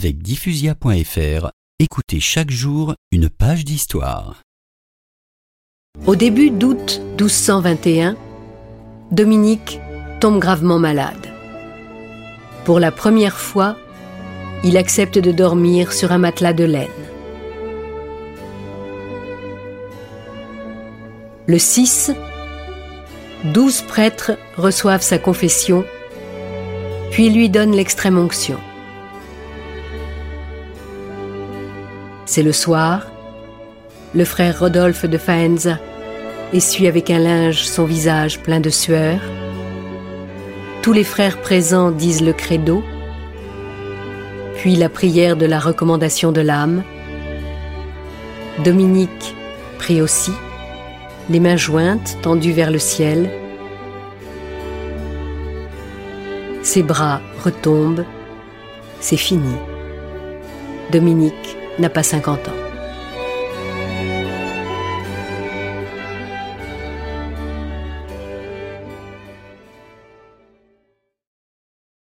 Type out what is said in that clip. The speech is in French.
Avec diffusia.fr, écoutez chaque jour une page d'histoire. Au début d'août 1221, Dominique tombe gravement malade. Pour la première fois, il accepte de dormir sur un matelas de laine. Le 6, douze prêtres reçoivent sa confession, puis lui donnent l'extrême onction. C'est le soir, le frère Rodolphe de Faenza essuie avec un linge son visage plein de sueur. Tous les frères présents disent le credo, puis la prière de la recommandation de l'âme. Dominique prie aussi, les mains jointes tendues vers le ciel. Ses bras retombent, c'est fini. Dominique n'a pas 50 ans.